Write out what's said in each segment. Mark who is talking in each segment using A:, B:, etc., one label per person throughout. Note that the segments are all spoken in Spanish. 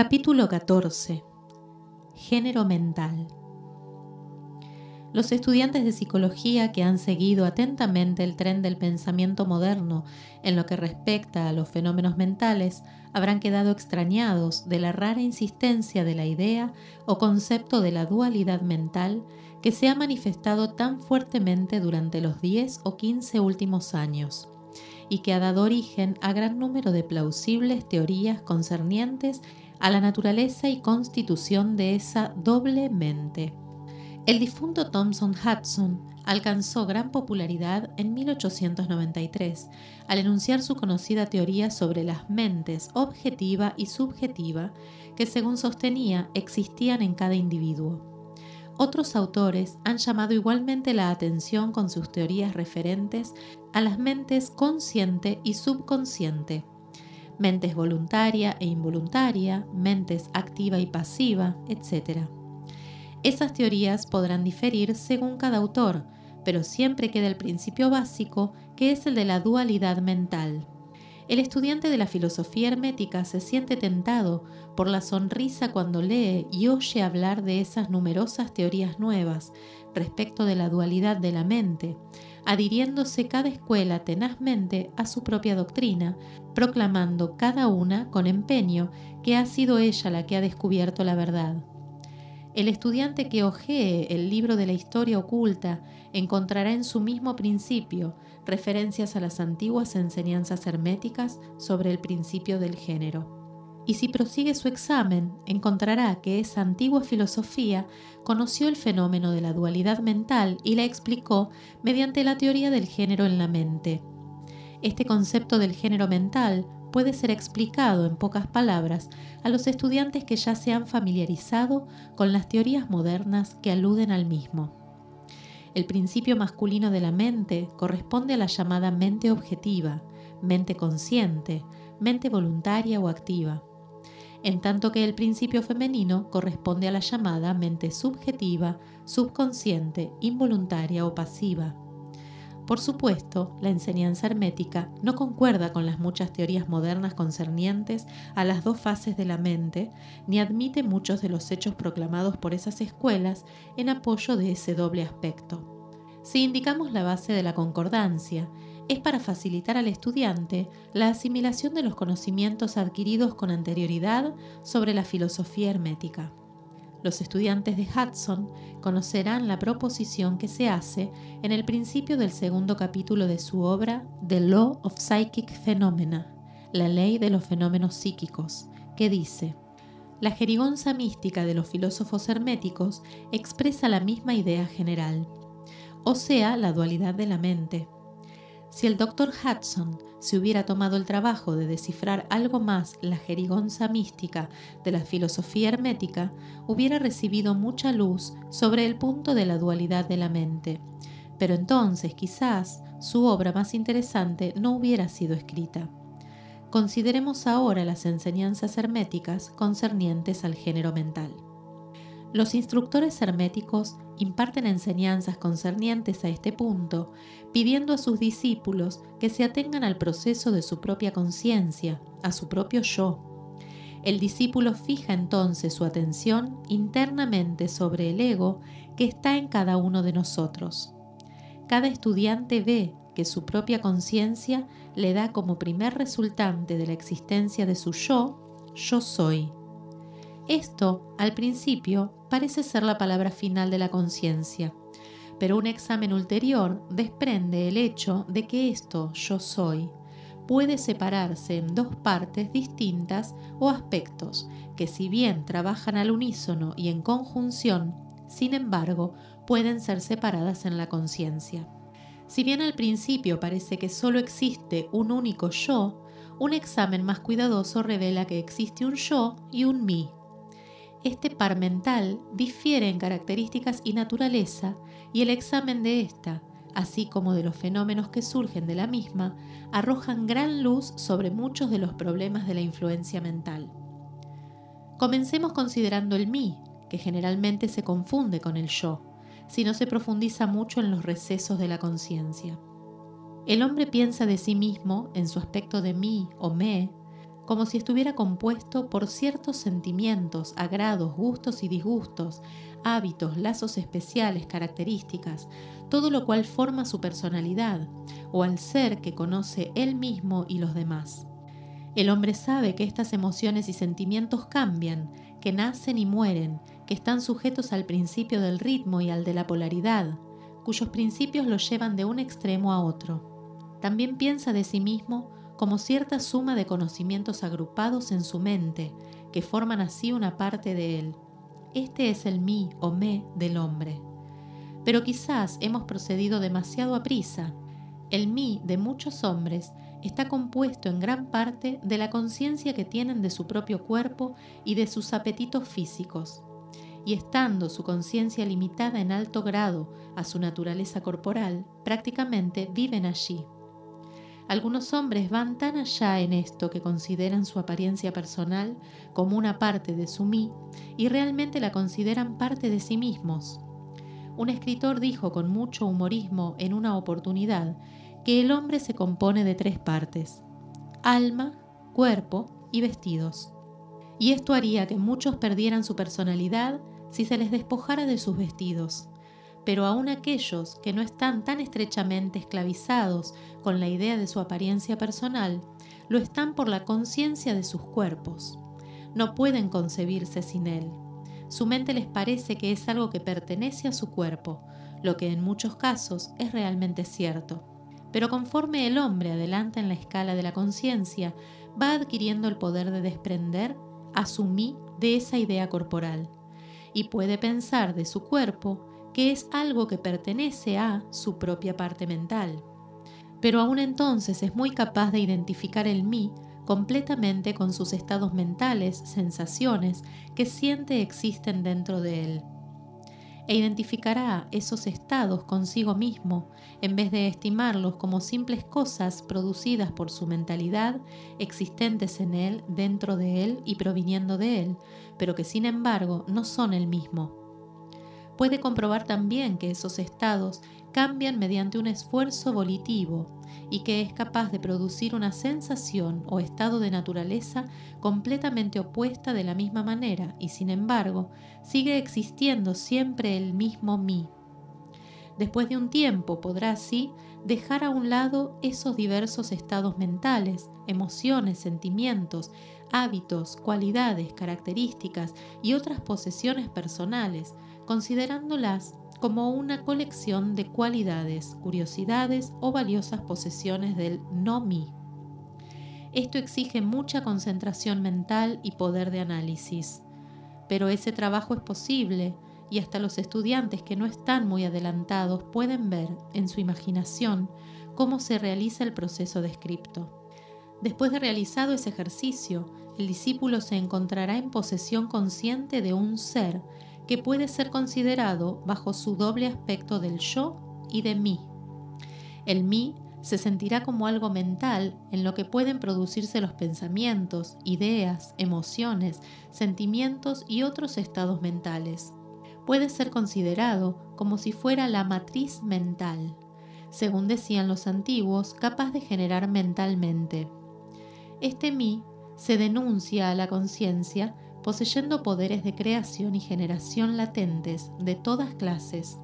A: Capítulo 14. Género mental. Los estudiantes de psicología que han seguido atentamente el tren del pensamiento moderno en lo que respecta a los fenómenos mentales habrán quedado extrañados de la rara insistencia de la idea o concepto de la dualidad mental que se ha manifestado tan fuertemente durante los 10 o 15 últimos años y que ha dado origen a gran número de plausibles teorías concernientes a la naturaleza y constitución de esa doble mente. El difunto Thomson Hudson alcanzó gran popularidad en 1893 al enunciar su conocida teoría sobre las mentes objetiva y subjetiva que según sostenía existían en cada individuo. Otros autores han llamado igualmente la atención con sus teorías referentes a las mentes consciente y subconsciente, mentes voluntaria e involuntaria, mentes activa y pasiva, etc. Esas teorías podrán diferir según cada autor, pero siempre queda el principio básico que es el de la dualidad mental. El estudiante de la filosofía hermética se siente tentado por la sonrisa cuando lee y oye hablar de esas numerosas teorías nuevas respecto de la dualidad de la mente, adhiriéndose cada escuela tenazmente a su propia doctrina, proclamando cada una con empeño que ha sido ella la que ha descubierto la verdad. El estudiante que ojee el libro de la historia oculta encontrará en su mismo principio referencias a las antiguas enseñanzas herméticas sobre el principio del género y si prosigue su examen, encontrará que esa antigua filosofía conoció el fenómeno de la dualidad mental y la explicó mediante la teoría del género en la mente. Este concepto del género mental puede ser explicado en pocas palabras a los estudiantes que ya se han familiarizado con las teorías modernas que aluden al mismo. El principio masculino de la mente corresponde a la llamada mente objetiva, mente consciente, mente voluntaria o activa en tanto que el principio femenino corresponde a la llamada mente subjetiva, subconsciente, involuntaria o pasiva. Por supuesto, la enseñanza hermética no concuerda con las muchas teorías modernas concernientes a las dos fases de la mente, ni admite muchos de los hechos proclamados por esas escuelas en apoyo de ese doble aspecto. Si indicamos la base de la concordancia, es para facilitar al estudiante la asimilación de los conocimientos adquiridos con anterioridad sobre la filosofía hermética. Los estudiantes de Hudson conocerán la proposición que se hace en el principio del segundo capítulo de su obra The Law of Psychic Phenomena, la ley de los fenómenos psíquicos, que dice, la jerigonza mística de los filósofos herméticos expresa la misma idea general, o sea, la dualidad de la mente si el doctor Hudson se hubiera tomado el trabajo de descifrar algo más la jerigonza mística de la filosofía hermética, hubiera recibido mucha luz sobre el punto de la dualidad de la mente. Pero entonces quizás su obra más interesante no hubiera sido escrita. Consideremos ahora las enseñanzas herméticas concernientes al género mental. Los instructores herméticos imparten enseñanzas concernientes a este punto, pidiendo a sus discípulos que se atengan al proceso de su propia conciencia, a su propio yo. El discípulo fija entonces su atención internamente sobre el ego que está en cada uno de nosotros. Cada estudiante ve que su propia conciencia le da como primer resultante de la existencia de su yo, yo soy, esto, al principio, parece ser la palabra final de la conciencia, pero un examen ulterior desprende el hecho de que esto, yo soy, puede separarse en dos partes distintas o aspectos que si bien trabajan al unísono y en conjunción, sin embargo, pueden ser separadas en la conciencia. Si bien al principio parece que solo existe un único yo, un examen más cuidadoso revela que existe un yo y un mí, este par mental difiere en características y naturaleza y el examen de esta, así como de los fenómenos que surgen de la misma, arrojan gran luz sobre muchos de los problemas de la influencia mental. Comencemos considerando el mí, que generalmente se confunde con el yo, si no se profundiza mucho en los recesos de la conciencia. El hombre piensa de sí mismo, en su aspecto de mí o me, como si estuviera compuesto por ciertos sentimientos, agrados, gustos y disgustos, hábitos, lazos especiales, características, todo lo cual forma su personalidad, o al ser que conoce él mismo y los demás. El hombre sabe que estas emociones y sentimientos cambian, que nacen y mueren, que están sujetos al principio del ritmo y al de la polaridad, cuyos principios lo llevan de un extremo a otro. También piensa de sí mismo como cierta suma de conocimientos agrupados en su mente, que forman así una parte de él. Este es el mí o me del hombre. Pero quizás hemos procedido demasiado a prisa. El mí de muchos hombres está compuesto en gran parte de la conciencia que tienen de su propio cuerpo y de sus apetitos físicos. Y estando su conciencia limitada en alto grado a su naturaleza corporal, prácticamente viven allí. Algunos hombres van tan allá en esto que consideran su apariencia personal como una parte de su mí y realmente la consideran parte de sí mismos. Un escritor dijo con mucho humorismo en una oportunidad que el hombre se compone de tres partes, alma, cuerpo y vestidos. Y esto haría que muchos perdieran su personalidad si se les despojara de sus vestidos pero aún aquellos que no están tan estrechamente esclavizados con la idea de su apariencia personal, lo están por la conciencia de sus cuerpos. No pueden concebirse sin él. Su mente les parece que es algo que pertenece a su cuerpo, lo que en muchos casos es realmente cierto. Pero conforme el hombre adelanta en la escala de la conciencia, va adquiriendo el poder de desprender a su mí de esa idea corporal, y puede pensar de su cuerpo que es algo que pertenece a su propia parte mental. Pero aún entonces es muy capaz de identificar el mí completamente con sus estados mentales, sensaciones que siente existen dentro de él. E identificará esos estados consigo mismo en vez de estimarlos como simples cosas producidas por su mentalidad, existentes en él, dentro de él y proviniendo de él, pero que sin embargo no son el mismo puede comprobar también que esos estados cambian mediante un esfuerzo volitivo y que es capaz de producir una sensación o estado de naturaleza completamente opuesta de la misma manera y sin embargo sigue existiendo siempre el mismo mí. Después de un tiempo podrá así dejar a un lado esos diversos estados mentales, emociones, sentimientos, hábitos, cualidades, características y otras posesiones personales, considerándolas como una colección de cualidades, curiosidades o valiosas posesiones del no mí. Esto exige mucha concentración mental y poder de análisis, pero ese trabajo es posible y hasta los estudiantes que no están muy adelantados pueden ver en su imaginación cómo se realiza el proceso descripto. Después de realizado ese ejercicio, el discípulo se encontrará en posesión consciente de un ser que puede ser considerado bajo su doble aspecto del yo y de mí. El mí se sentirá como algo mental en lo que pueden producirse los pensamientos, ideas, emociones, sentimientos y otros estados mentales. Puede ser considerado como si fuera la matriz mental, según decían los antiguos, capaz de generar mentalmente. Este mí se denuncia a la conciencia poseyendo poderes de creación y generación latentes de todas clases.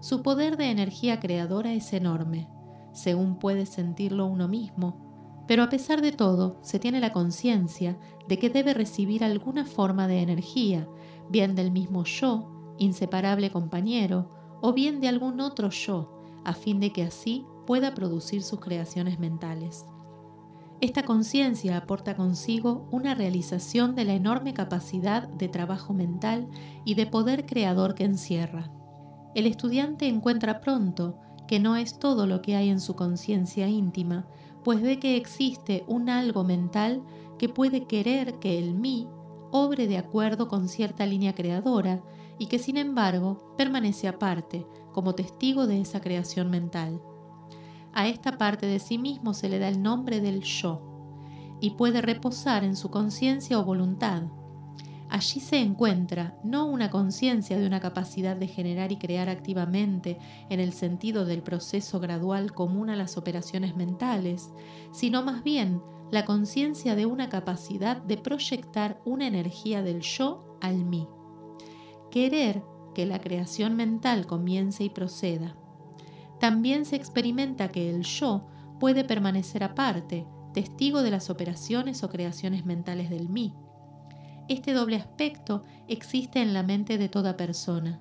A: Su poder de energía creadora es enorme, según puede sentirlo uno mismo, pero a pesar de todo se tiene la conciencia de que debe recibir alguna forma de energía, bien del mismo yo, inseparable compañero, o bien de algún otro yo, a fin de que así pueda producir sus creaciones mentales. Esta conciencia aporta consigo una realización de la enorme capacidad de trabajo mental y de poder creador que encierra. El estudiante encuentra pronto que no es todo lo que hay en su conciencia íntima, pues ve que existe un algo mental que puede querer que el mí obre de acuerdo con cierta línea creadora y que sin embargo permanece aparte como testigo de esa creación mental. A esta parte de sí mismo se le da el nombre del yo y puede reposar en su conciencia o voluntad. Allí se encuentra no una conciencia de una capacidad de generar y crear activamente en el sentido del proceso gradual común a las operaciones mentales, sino más bien la conciencia de una capacidad de proyectar una energía del yo al mí. Querer que la creación mental comience y proceda. También se experimenta que el yo puede permanecer aparte, testigo de las operaciones o creaciones mentales del mí. Este doble aspecto existe en la mente de toda persona